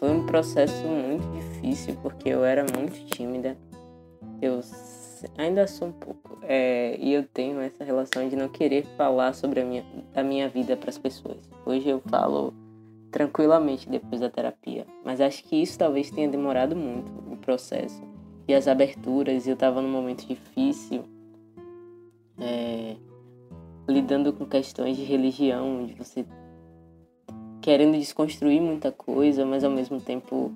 foi um processo muito difícil porque eu era muito tímida. Eu ainda sou um pouco. É, e eu tenho essa relação de não querer falar sobre a minha, a minha vida para as pessoas. Hoje eu falo tranquilamente depois da terapia, mas acho que isso talvez tenha demorado muito o processo e as aberturas. Eu estava num momento difícil, é, lidando com questões de religião, de você querendo desconstruir muita coisa, mas ao mesmo tempo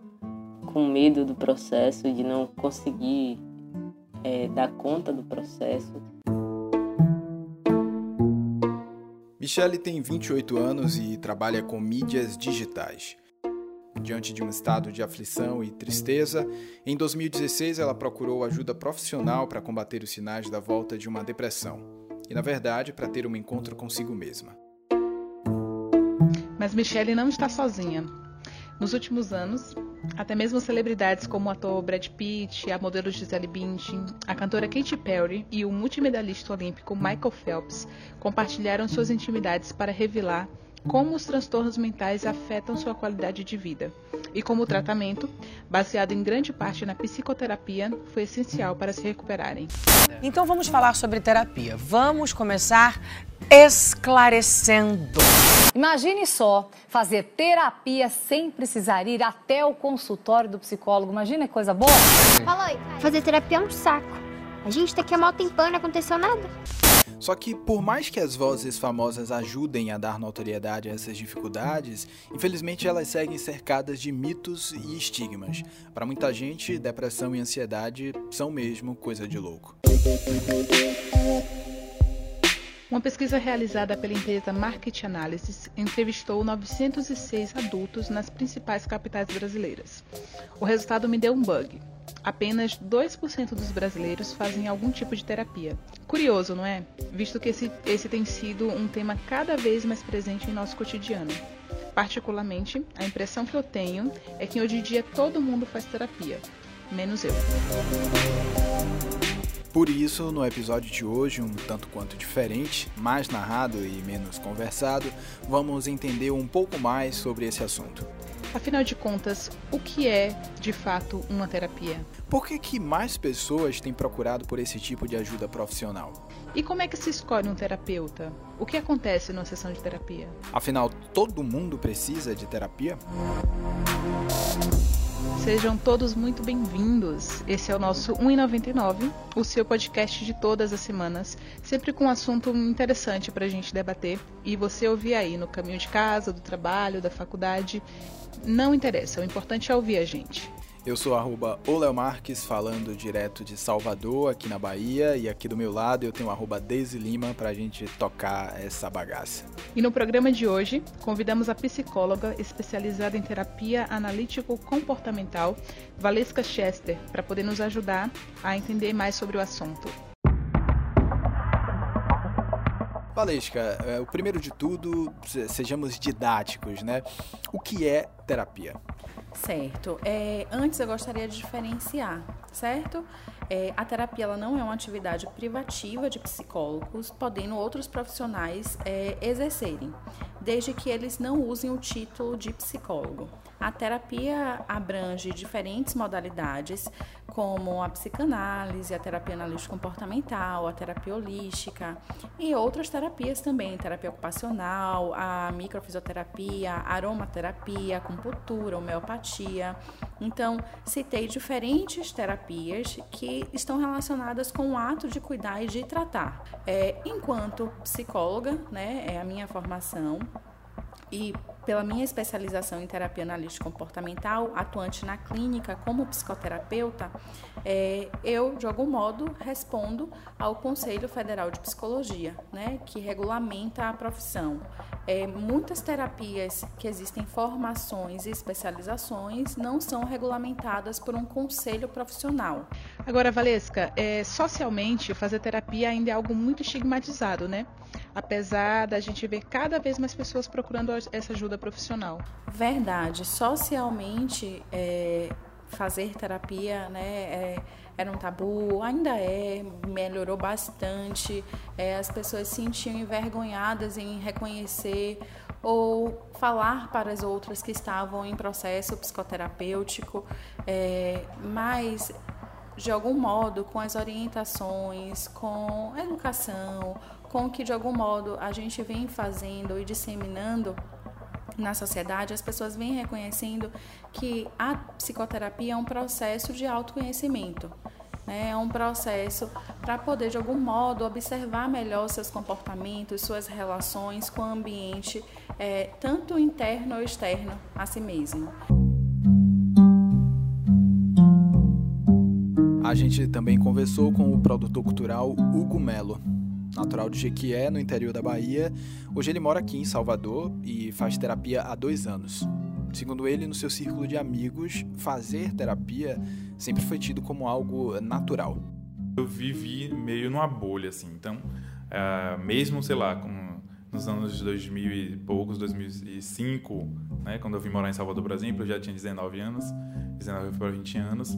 com medo do processo, de não conseguir é, dar conta do processo. Michelle tem 28 anos e trabalha com mídias digitais. Diante de um estado de aflição e tristeza, em 2016 ela procurou ajuda profissional para combater os sinais da volta de uma depressão e, na verdade, para ter um encontro consigo mesma. Mas Michelle não está sozinha. Nos últimos anos, até mesmo celebridades como o ator Brad Pitt, a modelo Gisele Bündchen, a cantora Katy Perry e o multimedalista olímpico Michael Phelps compartilharam suas intimidades para revelar como os transtornos mentais afetam sua qualidade de vida e como o tratamento, baseado em grande parte na psicoterapia, foi essencial para se recuperarem. Então vamos falar sobre terapia. Vamos começar esclarecendo. Imagine só fazer terapia sem precisar ir até o consultório do psicólogo. Imagina que coisa boa. Falou, fazer terapia é um saco. A gente tá aqui há mal tempão não aconteceu nada. Só que, por mais que as vozes famosas ajudem a dar notoriedade a essas dificuldades, infelizmente elas seguem cercadas de mitos e estigmas. Para muita gente, depressão e ansiedade são mesmo coisa de louco. Uma pesquisa realizada pela empresa Market Analysis entrevistou 906 adultos nas principais capitais brasileiras. O resultado me deu um bug. Apenas 2% dos brasileiros fazem algum tipo de terapia. Curioso, não é? Visto que esse, esse tem sido um tema cada vez mais presente em nosso cotidiano. Particularmente, a impressão que eu tenho é que hoje em dia todo mundo faz terapia, menos eu. Por isso, no episódio de hoje, um tanto quanto diferente, mais narrado e menos conversado, vamos entender um pouco mais sobre esse assunto. Afinal de contas, o que é de fato uma terapia? Por que, que mais pessoas têm procurado por esse tipo de ajuda profissional? E como é que se escolhe um terapeuta? O que acontece numa sessão de terapia? Afinal, todo mundo precisa de terapia? Sejam todos muito bem-vindos. Esse é o nosso 1,99, o seu podcast de todas as semanas, sempre com um assunto interessante para a gente debater e você ouvir aí no caminho de casa, do trabalho, da faculdade. Não interessa, o importante é ouvir a gente. Eu sou arroba Marques, falando direto de Salvador, aqui na Bahia, e aqui do meu lado eu tenho arroba Deise Lima pra gente tocar essa bagaça. E no programa de hoje, convidamos a psicóloga especializada em terapia analítico-comportamental, Valesca Chester, para poder nos ajudar a entender mais sobre o assunto. Valesca, é, o primeiro de tudo, sejamos didáticos, né? O que é terapia? Certo. É, antes eu gostaria de diferenciar, certo? É, a terapia ela não é uma atividade privativa de psicólogos, podendo outros profissionais é, exercerem, desde que eles não usem o título de psicólogo. A terapia abrange diferentes modalidades, como a psicanálise, a terapia analítica comportamental, a terapia holística e outras terapias também, terapia ocupacional, a microfisioterapia, aromaterapia, acupuntura, homeopatia. Então, citei diferentes terapias que estão relacionadas com o ato de cuidar e de tratar. É, enquanto psicóloga, né, é a minha formação, e pela minha especialização em terapia analítica comportamental, atuante na clínica como psicoterapeuta, é, eu, de algum modo, respondo ao Conselho Federal de Psicologia, né, que regulamenta a profissão. É, muitas terapias que existem formações e especializações não são regulamentadas por um conselho profissional. Agora, Valesca, é, socialmente, fazer terapia ainda é algo muito estigmatizado, né? Apesar da gente ver cada vez mais pessoas procurando essa ajuda profissional. Verdade. Socialmente, é, fazer terapia né, é, era um tabu, ainda é, melhorou bastante. É, as pessoas se sentiam envergonhadas em reconhecer ou falar para as outras que estavam em processo psicoterapêutico, é, mas de algum modo com as orientações, com a educação, com o que de algum modo a gente vem fazendo e disseminando na sociedade, as pessoas vêm reconhecendo que a psicoterapia é um processo de autoconhecimento. Né? É um processo para poder, de algum modo, observar melhor seus comportamentos, suas relações com o ambiente, é, tanto interno ou externo a si mesmo. A gente também conversou com o produtor cultural Hugo Melo. Natural de Jequié, no interior da Bahia, hoje ele mora aqui em Salvador e faz terapia há dois anos. Segundo ele, no seu círculo de amigos, fazer terapia sempre foi tido como algo natural. Eu vivi meio numa bolha, assim. Então, uh, mesmo, sei lá, com, nos anos de 2000 e poucos, 2005, né, quando eu vim morar em Salvador, por exemplo, eu já tinha 19 anos, 19 para 20 anos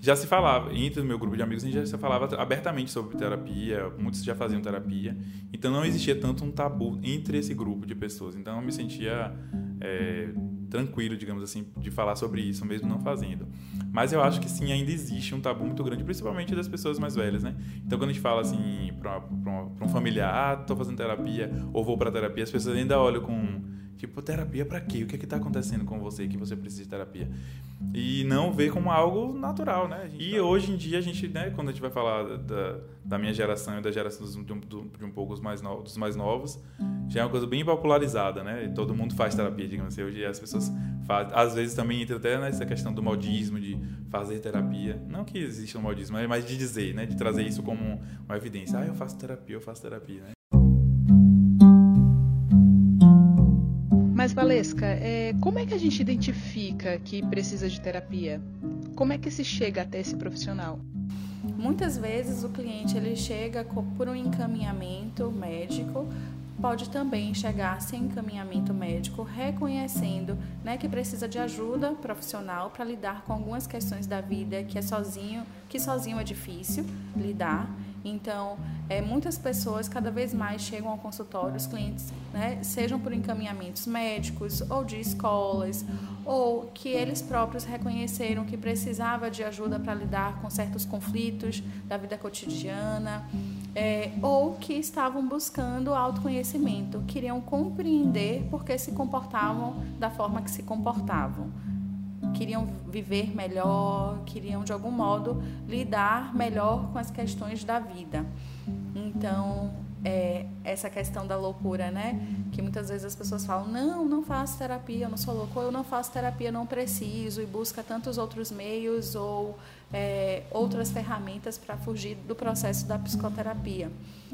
já se falava, entre o meu grupo de amigos, a gente já se falava abertamente sobre terapia, muitos já faziam terapia, então não existia tanto um tabu entre esse grupo de pessoas. Então eu me sentia é, tranquilo, digamos assim, de falar sobre isso, mesmo não fazendo. Mas eu acho que sim, ainda existe um tabu muito grande, principalmente das pessoas mais velhas, né? Então quando a gente fala assim para um familiar, ah, tô fazendo terapia, ou vou para terapia, as pessoas ainda olham com Tipo, terapia para quê? O que é que tá acontecendo com você que você precisa de terapia? E não ver como algo natural, né? E tá... hoje em dia a gente, né, quando a gente vai falar da, da minha geração e da geração dos, de, um, de um pouco mais novos, dos mais novos, já é uma coisa bem popularizada, né? E todo mundo faz terapia, digamos assim. Hoje as pessoas fazem, às vezes também entra até nessa questão do modismo, de fazer terapia. Não que exista um modismo, mas de dizer, né? De trazer isso como uma evidência. Ah, eu faço terapia, eu faço terapia, né? Valesca, é, como é que a gente identifica que precisa de terapia? Como é que se chega até esse profissional? Muitas vezes o cliente ele chega por um encaminhamento médico, pode também chegar sem encaminhamento médico, reconhecendo né, que precisa de ajuda profissional para lidar com algumas questões da vida que é sozinho, que sozinho é difícil lidar então, é, muitas pessoas cada vez mais chegam ao consultório, os clientes, né, sejam por encaminhamentos médicos ou de escolas, ou que eles próprios reconheceram que precisava de ajuda para lidar com certos conflitos da vida cotidiana, é, ou que estavam buscando autoconhecimento, queriam compreender por que se comportavam da forma que se comportavam queriam viver melhor, queriam de algum modo lidar melhor com as questões da vida. Então, é, essa questão da loucura, né? Que muitas vezes as pessoas falam: não, não faço terapia, eu não sou louco, eu não faço terapia, não preciso, e busca tantos outros meios ou é, outras ferramentas para fugir do processo da psicoterapia.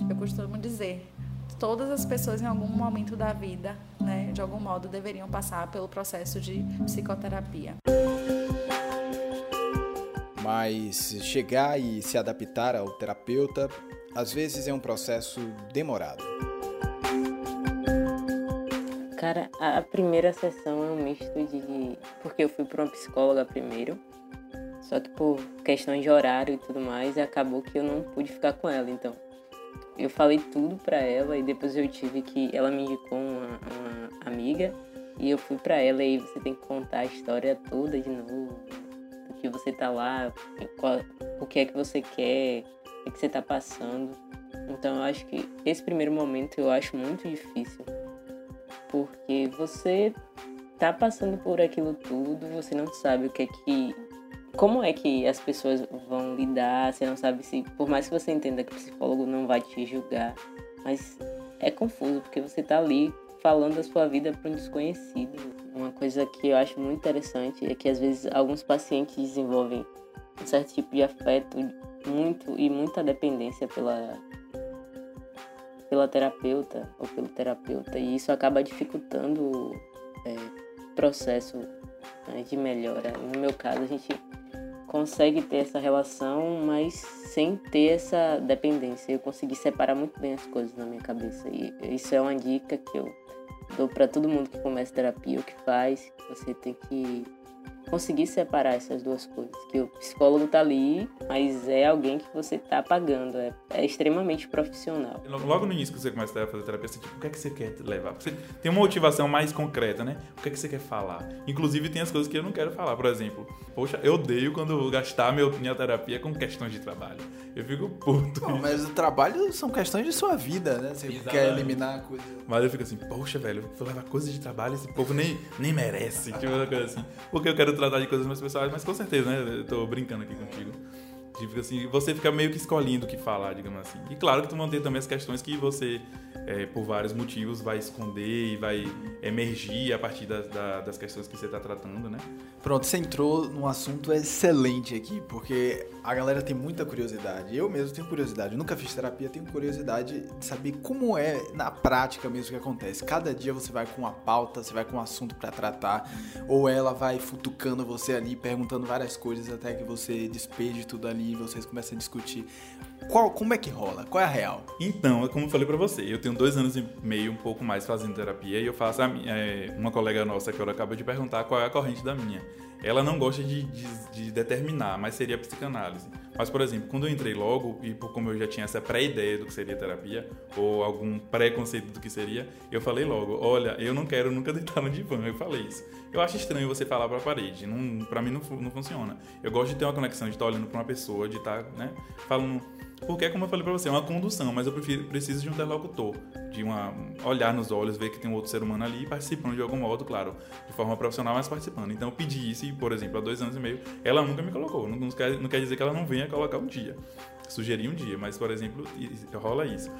Eu costumo dizer: todas as pessoas em algum momento da vida, né, de algum modo, deveriam passar pelo processo de psicoterapia. Mas chegar e se adaptar ao terapeuta às vezes é um processo demorado. Cara, a primeira sessão é um misto de. Porque eu fui para uma psicóloga primeiro, só que por questões de horário e tudo mais, acabou que eu não pude ficar com ela. Então, eu falei tudo para ela e depois eu tive que ela me indicou uma, uma amiga e eu fui para ela e você tem que contar a história toda de novo, do que você tá lá, qual, o que é que você quer, o que você tá passando. Então eu acho que esse primeiro momento eu acho muito difícil, porque você tá passando por aquilo tudo, você não sabe o que é que como é que as pessoas vão lidar? Você não sabe se, por mais que você entenda que o psicólogo não vai te julgar, mas é confuso porque você está ali falando da sua vida para um desconhecido. Uma coisa que eu acho muito interessante é que às vezes alguns pacientes desenvolvem um certo tipo de afeto muito e muita dependência pela pela terapeuta ou pelo terapeuta e isso acaba dificultando o é, processo né, de melhora. No meu caso, a gente consegue ter essa relação, mas sem ter essa dependência. Eu consegui separar muito bem as coisas na minha cabeça. E isso é uma dica que eu dou para todo mundo que começa terapia, o que faz. Você tem que conseguir separar essas duas coisas. Que o psicólogo tá ali, mas é alguém que você tá pagando. É, é extremamente profissional. Logo no início que você começa a fazer terapia, você, tipo, o que é que você quer levar? Você tem uma motivação mais concreta, né? O que é que você quer falar? Inclusive, tem as coisas que eu não quero falar. Por exemplo, poxa, eu odeio quando gastar meu, minha terapia com questões de trabalho. Eu fico puto. Não, mas o trabalho são questões de sua vida, né? Você Exatamente. quer eliminar coisas. Mas eu fico assim, poxa, velho, vou levar coisas de trabalho, esse povo nem, nem merece. Tipo, uma coisa assim. Porque eu quero tratar de coisas mais pessoais, mas com certeza, né? Eu tô brincando aqui contigo. Tipo assim, você fica meio que escolhendo o que falar, digamos assim. E claro que tu mantém também as questões que você, é, por vários motivos, vai esconder e vai emergir a partir das, das questões que você está tratando, né? Pronto, você entrou num assunto excelente aqui, porque a galera tem muita curiosidade. Eu mesmo tenho curiosidade. Eu nunca fiz terapia, tenho curiosidade de saber como é na prática mesmo que acontece. Cada dia você vai com uma pauta, você vai com um assunto para tratar, ou ela vai futucando você ali, perguntando várias coisas até que você despeje tudo ali e vocês começam a discutir. Qual, como é que rola? Qual é a real? Então, é como eu falei para você, eu tenho dois anos e meio, um pouco mais fazendo terapia e eu faço a, é, uma colega nossa que ela acaba de perguntar qual é a corrente da minha. Ela não gosta de, de, de determinar, mas seria psicanálise. Mas, por exemplo, quando eu entrei logo, e como eu já tinha essa pré-ideia do que seria terapia, ou algum pré-conceito do que seria, eu falei logo: olha, eu não quero nunca deitar no divã. Eu falei isso. Eu acho estranho você falar para a parede. Não, para mim não, não funciona. Eu gosto de ter uma conexão, de estar olhando para uma pessoa, de estar né, falando porque, como eu falei para você, é uma condução, mas eu prefiro, preciso de um interlocutor, de uma olhar nos olhos, ver que tem um outro ser humano ali participando de algum modo, claro, de forma profissional, mas participando. Então, eu pedi isso e, por exemplo, há dois anos e meio, ela nunca me colocou. Não, não, quer, não quer dizer que ela não venha colocar um dia. Sugerir um dia, mas, por exemplo, rola isso.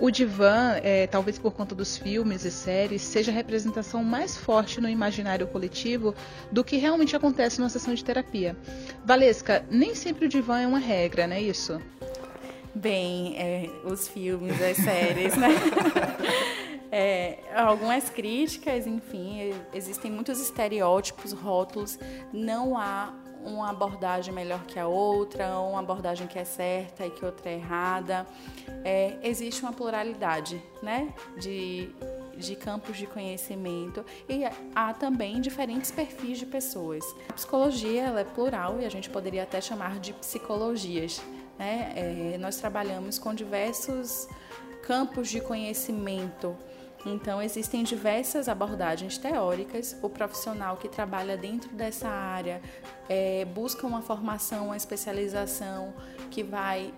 O divã, é, talvez por conta dos filmes e séries, seja a representação mais forte no imaginário coletivo do que realmente acontece numa sessão de terapia. Valesca, nem sempre o divã é uma regra, não é isso? Bem, é, os filmes, as séries, né? É, algumas críticas, enfim, existem muitos estereótipos, rótulos, não há uma abordagem melhor que a outra, uma abordagem que é certa e que outra é errada. É, existe uma pluralidade né, de, de campos de conhecimento e há também diferentes perfis de pessoas. A psicologia ela é plural e a gente poderia até chamar de psicologias. Né? É, nós trabalhamos com diversos campos de conhecimento então, existem diversas abordagens teóricas. O profissional que trabalha dentro dessa área é, busca uma formação, uma especialização que vai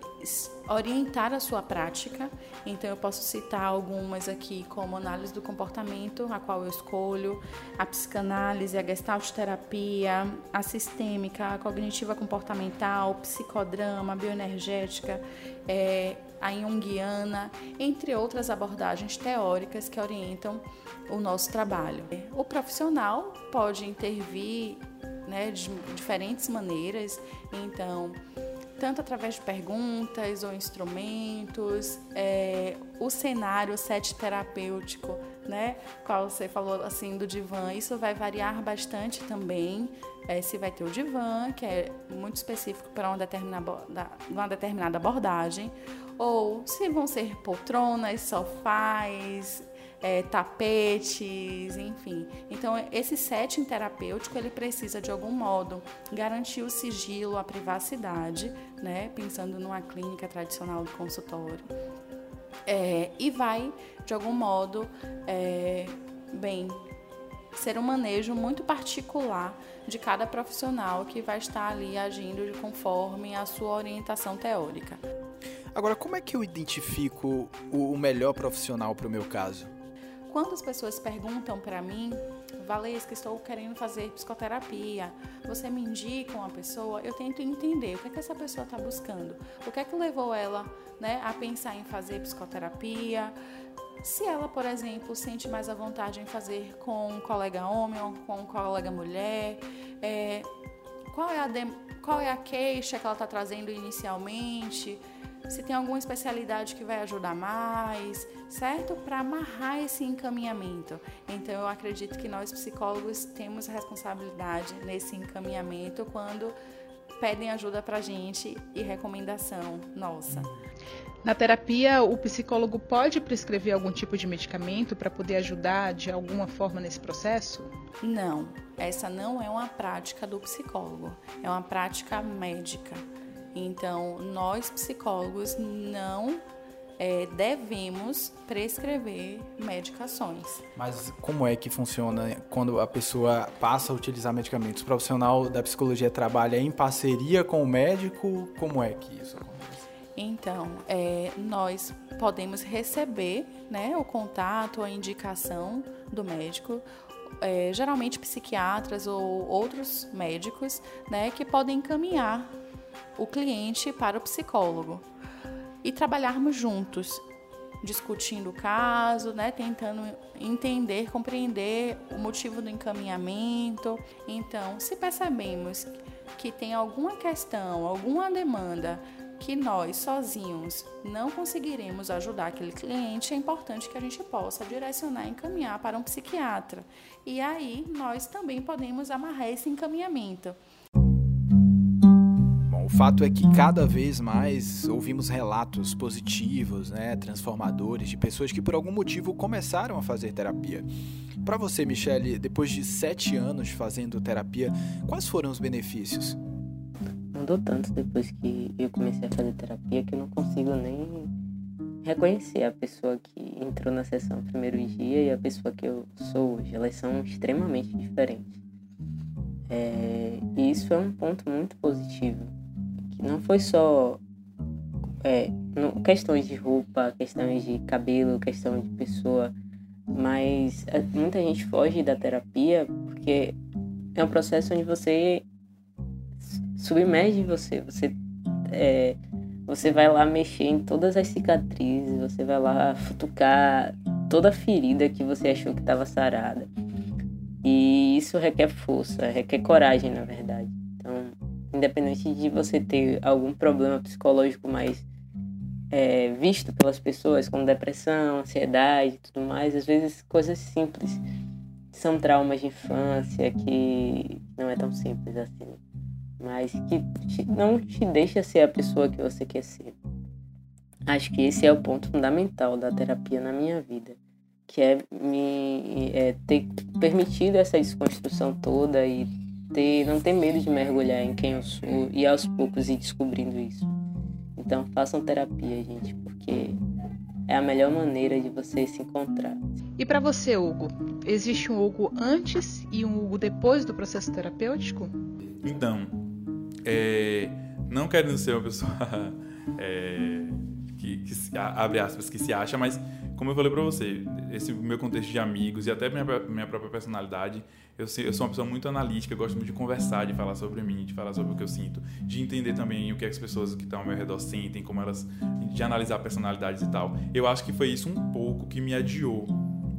orientar a sua prática. Então, eu posso citar algumas aqui, como análise do comportamento, a qual eu escolho, a psicanálise, a gestalt terapia, a sistêmica, a cognitiva comportamental, psicodrama, bioenergética, é, a junguiana, entre outras abordagens teóricas que orientam o nosso trabalho. O profissional pode intervir né, de diferentes maneiras, então, tanto através de perguntas ou instrumentos, é, o cenário, o set terapêutico, né, qual você falou assim do divã, isso vai variar bastante também. É, se vai ter o divã, que é muito específico para uma determinada, uma determinada abordagem, ou se vão ser poltronas, sofás, é, tapetes, enfim. Então, esse setting terapêutico ele precisa de algum modo garantir o sigilo, a privacidade, né? Pensando numa clínica tradicional do consultório. É, e vai, de algum modo, é, bem, ser um manejo muito particular de cada profissional que vai estar ali agindo de conforme a sua orientação teórica. Agora, como é que eu identifico o melhor profissional para o meu caso? Quando as pessoas perguntam para mim, Valesca, estou querendo fazer psicoterapia, você me indica uma pessoa, eu tento entender o que, é que essa pessoa está buscando, o que é que levou ela né, a pensar em fazer psicoterapia, se ela, por exemplo, sente mais à vontade em fazer com um colega homem ou com um colega mulher, é, qual, é a de, qual é a queixa que ela está trazendo inicialmente, se tem alguma especialidade que vai ajudar mais, certo? Para amarrar esse encaminhamento. Então, eu acredito que nós psicólogos temos responsabilidade nesse encaminhamento quando pedem ajuda para gente e recomendação nossa. Na terapia, o psicólogo pode prescrever algum tipo de medicamento para poder ajudar de alguma forma nesse processo? Não, essa não é uma prática do psicólogo, é uma prática médica. Então, nós psicólogos não é, devemos prescrever medicações. Mas como é que funciona quando a pessoa passa a utilizar medicamentos? O profissional da psicologia trabalha em parceria com o médico? Como é que isso acontece? Então, é, nós podemos receber né, o contato, a indicação do médico, é, geralmente psiquiatras ou outros médicos, né, que podem encaminhar o cliente para o psicólogo e trabalharmos juntos, discutindo o caso, né, tentando entender, compreender o motivo do encaminhamento. Então, se percebemos que tem alguma questão, alguma demanda que nós sozinhos não conseguiremos ajudar aquele cliente, é importante que a gente possa direcionar e encaminhar para um psiquiatra. E aí nós também podemos amarrar esse encaminhamento. Fato é que cada vez mais ouvimos relatos positivos, né, transformadores, de pessoas que por algum motivo começaram a fazer terapia. Para você, Michele, depois de sete anos fazendo terapia, quais foram os benefícios? mudou tanto depois que eu comecei a fazer terapia que eu não consigo nem reconhecer a pessoa que entrou na sessão no primeiro dia e a pessoa que eu sou hoje. Elas são extremamente diferentes. É, e isso é um ponto muito positivo. Não foi só é, questões de roupa, questões de cabelo, questão de pessoa, mas é, muita gente foge da terapia porque é um processo onde você submerge você. Você, é, você vai lá mexer em todas as cicatrizes, você vai lá futucar toda a ferida que você achou que estava sarada. E isso requer força, requer coragem, na verdade. Independente de você ter algum problema psicológico mais é, visto pelas pessoas, como depressão, ansiedade e tudo mais, às vezes coisas simples são traumas de infância que não é tão simples assim mas que não te deixa ser a pessoa que você quer ser. Acho que esse é o ponto fundamental da terapia na minha vida, que é me é ter permitido essa desconstrução toda e ter, não ter medo de mergulhar em quem eu sou e aos poucos ir descobrindo isso. Então façam terapia, gente, porque é a melhor maneira de você se encontrar. E para você, Hugo, existe um Hugo antes e um Hugo depois do processo terapêutico? Então, é, não querendo ser uma pessoa é, que, que, abre aspas, que se acha, mas como eu falei para você, esse meu contexto de amigos e até minha, minha própria personalidade, eu, eu sou uma pessoa muito analítica, gosto muito de conversar, de falar sobre mim, de falar sobre o que eu sinto, de entender também o que, é que as pessoas que estão ao meu redor sentem, como elas. de analisar personalidades e tal. Eu acho que foi isso um pouco que me adiou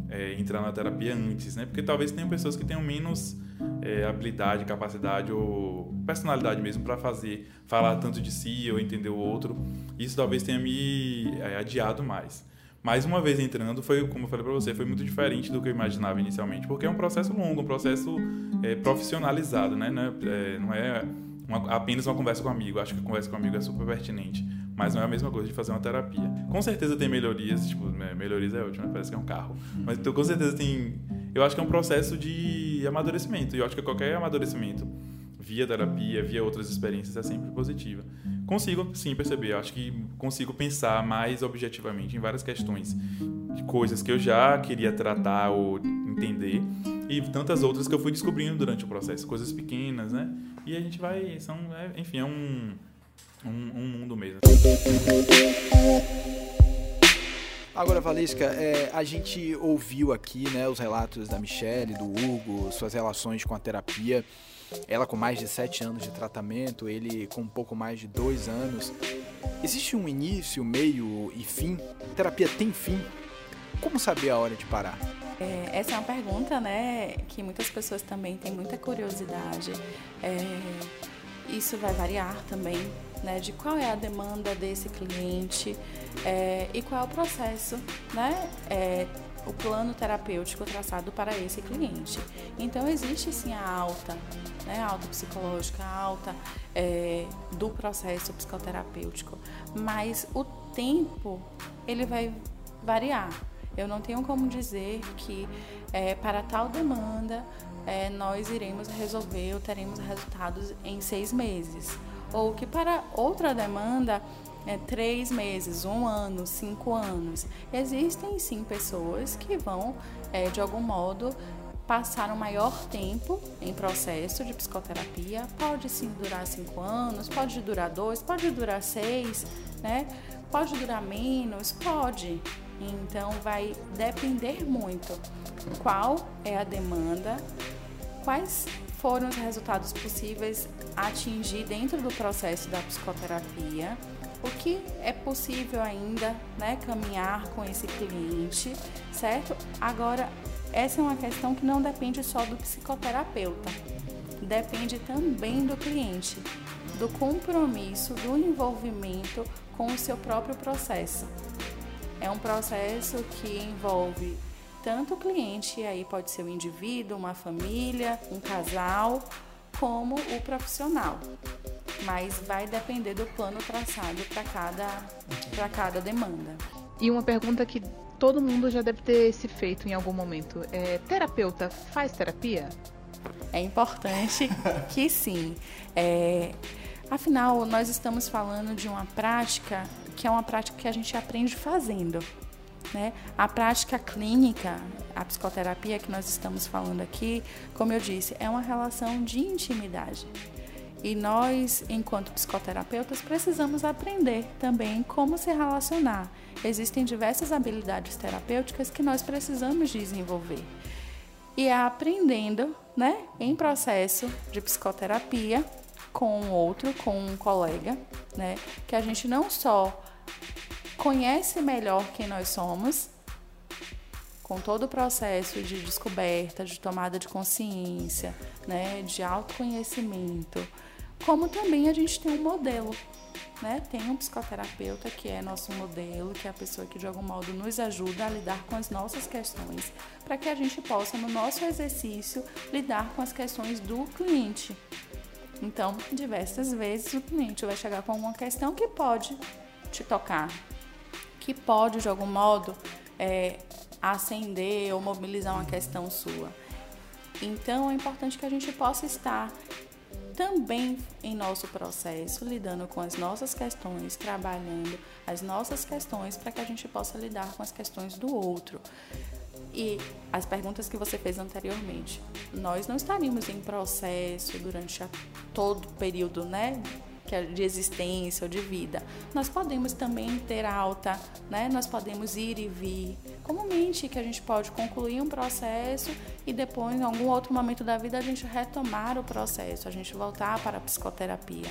é, entrar na terapia antes, né? Porque talvez tenham pessoas que tenham menos é, habilidade, capacidade ou personalidade mesmo para fazer, falar tanto de si ou entender o outro. Isso talvez tenha me é, adiado mais. Mas uma vez entrando, foi, como eu falei para você, foi muito diferente do que eu imaginava inicialmente, porque é um processo longo, um processo é, profissionalizado, né? Não é, não é uma, apenas uma conversa com um amigo. Acho que a conversa com um amigo é super pertinente, mas não é a mesma coisa de fazer uma terapia. Com certeza tem melhorias, tipo, né, melhorias é ótimo, né? parece que é um carro. Mas então, com certeza tem. Eu acho que é um processo de amadurecimento, e eu acho que qualquer amadurecimento via terapia, via outras experiências, é sempre positiva. Consigo, sim, perceber. Eu acho que consigo pensar mais objetivamente em várias questões de coisas que eu já queria tratar ou entender e tantas outras que eu fui descobrindo durante o processo, coisas pequenas, né? E a gente vai, são, é, enfim, é um, um, um mundo mesmo. Agora, Valesca, é, a gente ouviu aqui né, os relatos da Michelle, do Hugo, suas relações com a terapia. Ela com mais de sete anos de tratamento, ele com um pouco mais de dois anos. Existe um início, meio e fim? A terapia tem fim? Como saber a hora de parar? É, essa é uma pergunta, né, que muitas pessoas também têm muita curiosidade. É, isso vai variar também, né, de qual é a demanda desse cliente é, e qual é o processo, né, é, o plano terapêutico traçado para esse cliente. Então existe sim a alta, né, a alta psicológica, a alta é, do processo psicoterapêutico, mas o tempo ele vai variar. Eu não tenho como dizer que é, para tal demanda é, nós iremos resolver ou teremos resultados em seis meses. Ou que para outra demanda é, três meses, um ano, cinco anos. Existem sim pessoas que vão, é, de algum modo, passar um maior tempo em processo de psicoterapia. Pode sim durar cinco anos, pode durar dois, pode durar seis, né? Pode durar menos, pode. Então vai depender muito qual é a demanda, quais foram os resultados possíveis a atingir dentro do processo da psicoterapia, o que é possível ainda, né, caminhar com esse cliente, certo? Agora, essa é uma questão que não depende só do psicoterapeuta, depende também do cliente, do compromisso, do envolvimento com o seu próprio processo. É um processo que envolve tanto o cliente, e aí pode ser o indivíduo, uma família, um casal, como o profissional. Mas vai depender do plano traçado para cada, cada demanda. E uma pergunta que todo mundo já deve ter se feito em algum momento: é, terapeuta faz terapia? É importante que sim. É, afinal, nós estamos falando de uma prática que é uma prática que a gente aprende fazendo. Né? A prática clínica, a psicoterapia que nós estamos falando aqui, como eu disse, é uma relação de intimidade. E nós, enquanto psicoterapeutas, precisamos aprender também como se relacionar. Existem diversas habilidades terapêuticas que nós precisamos desenvolver. E é aprendendo, né, em processo de psicoterapia com outro, com um colega, né, que a gente não só conhece melhor quem nós somos, com todo o processo de descoberta, de tomada de consciência, né, de autoconhecimento, como também a gente tem um modelo. Né? Tem um psicoterapeuta que é nosso modelo, que é a pessoa que de algum modo nos ajuda a lidar com as nossas questões, para que a gente possa, no nosso exercício, lidar com as questões do cliente. Então, diversas vezes o cliente vai chegar com uma questão que pode te tocar, que pode de algum modo é, acender ou mobilizar uma questão sua. Então é importante que a gente possa estar também em nosso processo, lidando com as nossas questões, trabalhando as nossas questões para que a gente possa lidar com as questões do outro. E as perguntas que você fez anteriormente, nós não estaríamos em processo durante todo o período, né, é de existência ou de vida. Nós podemos também ter alta, né? Nós podemos ir e vir. Comumente que a gente pode concluir um processo e depois, em algum outro momento da vida, a gente retomar o processo, a gente voltar para a psicoterapia.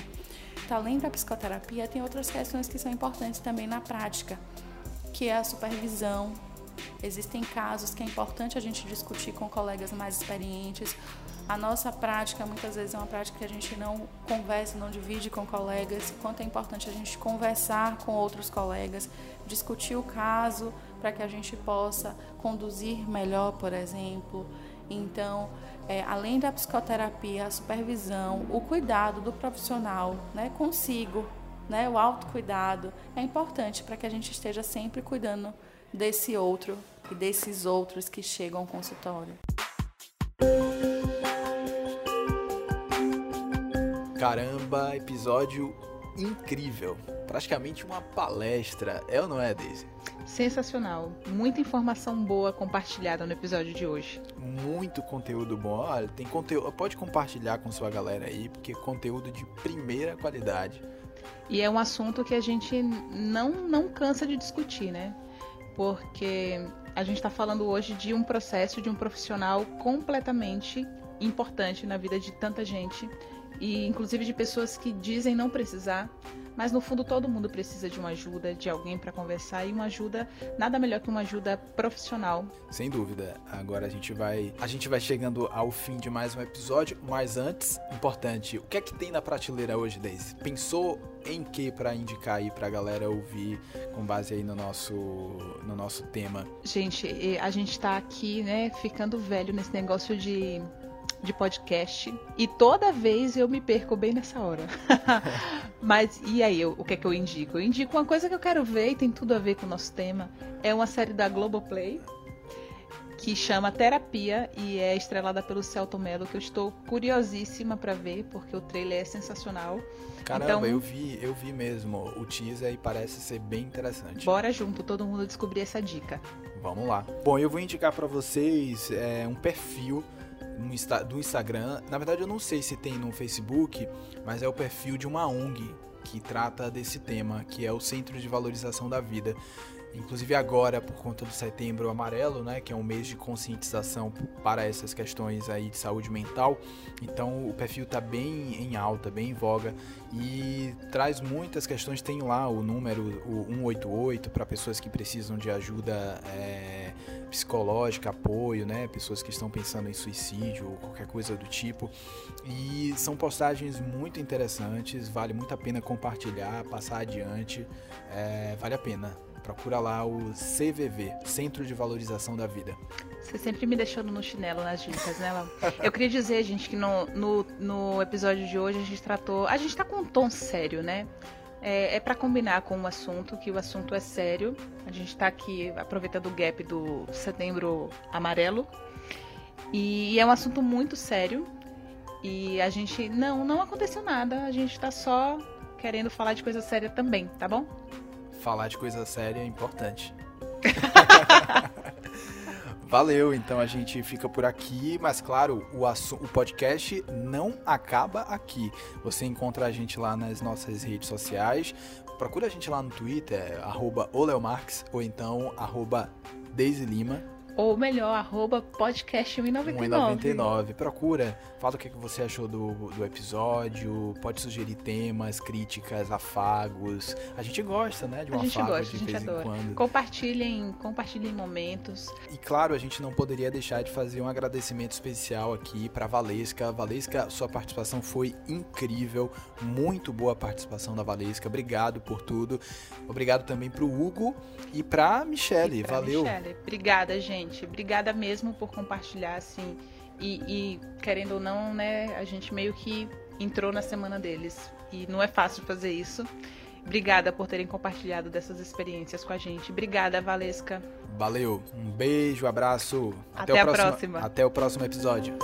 Então, além da psicoterapia, tem outras questões que são importantes também na prática, que é a supervisão, Existem casos que é importante a gente discutir com colegas mais experientes a nossa prática muitas vezes é uma prática que a gente não conversa, não divide com colegas. Quanto é importante a gente conversar com outros colegas, discutir o caso para que a gente possa conduzir melhor, por exemplo. Então, é, além da psicoterapia, a supervisão, o cuidado do profissional né, consigo, né, o autocuidado, é importante para que a gente esteja sempre cuidando desse outro e desses outros que chegam ao consultório. Caramba, episódio incrível. Praticamente uma palestra, é ou não é, Daisy? Sensacional. Muita informação boa compartilhada no episódio de hoje. Muito conteúdo bom. Olha, tem conteúdo. Pode compartilhar com sua galera aí, porque conteúdo de primeira qualidade. E é um assunto que a gente não, não cansa de discutir, né? Porque a gente está falando hoje de um processo de um profissional completamente importante na vida de tanta gente e inclusive de pessoas que dizem não precisar, mas no fundo todo mundo precisa de uma ajuda, de alguém para conversar e uma ajuda nada melhor que uma ajuda profissional. Sem dúvida. Agora a gente vai a gente vai chegando ao fim de mais um episódio, mas antes, importante, o que é que tem na prateleira hoje, Daisy? Pensou em que para indicar aí pra galera ouvir com base aí no nosso no nosso tema? Gente, a gente tá aqui, né, ficando velho nesse negócio de de podcast e toda vez eu me perco bem nessa hora. Mas e aí, eu, o que é que eu indico? Eu indico uma coisa que eu quero ver e tem tudo a ver com o nosso tema. É uma série da Globoplay que chama Terapia e é estrelada pelo Celto Mello, que eu estou curiosíssima para ver, porque o trailer é sensacional. Caramba, então, eu vi, eu vi mesmo o teaser e parece ser bem interessante. Bora junto, todo mundo descobrir essa dica. Vamos lá. Bom, eu vou indicar para vocês é, um perfil no, do Instagram. Na verdade, eu não sei se tem no Facebook, mas é o perfil de uma ONG que trata desse tema, que é o Centro de Valorização da Vida. Inclusive agora, por conta do Setembro Amarelo, né, que é um mês de conscientização para essas questões aí de saúde mental, então o perfil está bem em alta, bem em voga e traz muitas questões. Tem lá o número o 188 para pessoas que precisam de ajuda é, psicológica, apoio, né, pessoas que estão pensando em suicídio ou qualquer coisa do tipo. E são postagens muito interessantes, vale muito a pena compartilhar, passar adiante, é, vale a pena. Procura lá o CVV, Centro de Valorização da Vida. Você sempre me deixando no chinelo nas dicas, né, Lau? Eu queria dizer, gente, que no, no, no, episódio de hoje a gente tratou. A gente tá com um tom sério, né? É, é para combinar com o assunto, que o assunto é sério. A gente tá aqui aproveitando o gap do setembro amarelo. E é um assunto muito sério. E a gente. Não, não aconteceu nada. A gente tá só querendo falar de coisa séria também, tá bom? falar de coisa séria é importante. Valeu, então a gente fica por aqui, mas claro, o, o podcast não acaba aqui. Você encontra a gente lá nas nossas redes sociais. Procura a gente lá no Twitter, arroba ou então arroba Daisy Lima. Ou melhor, arroba podcast 1,99. 1,99. Procura, fala o que você achou do, do episódio, pode sugerir temas, críticas, afagos. A gente gosta, né, de um a gente afago gosta, de vez adora. em quando. Compartilhem, compartilhem momentos. E claro, a gente não poderia deixar de fazer um agradecimento especial aqui para Valesca. Valesca, sua participação foi incrível, muito boa a participação da Valesca. Obrigado por tudo. Obrigado também pro Hugo e pra Michele. E Valeu. Michele. Obrigada, gente gente. Obrigada mesmo por compartilhar, assim. E, e, querendo ou não, né, a gente meio que entrou na semana deles. E não é fácil fazer isso. Obrigada por terem compartilhado dessas experiências com a gente. Obrigada, Valesca. Valeu. Um beijo, abraço. Até, Até a próxima. Até o próximo episódio.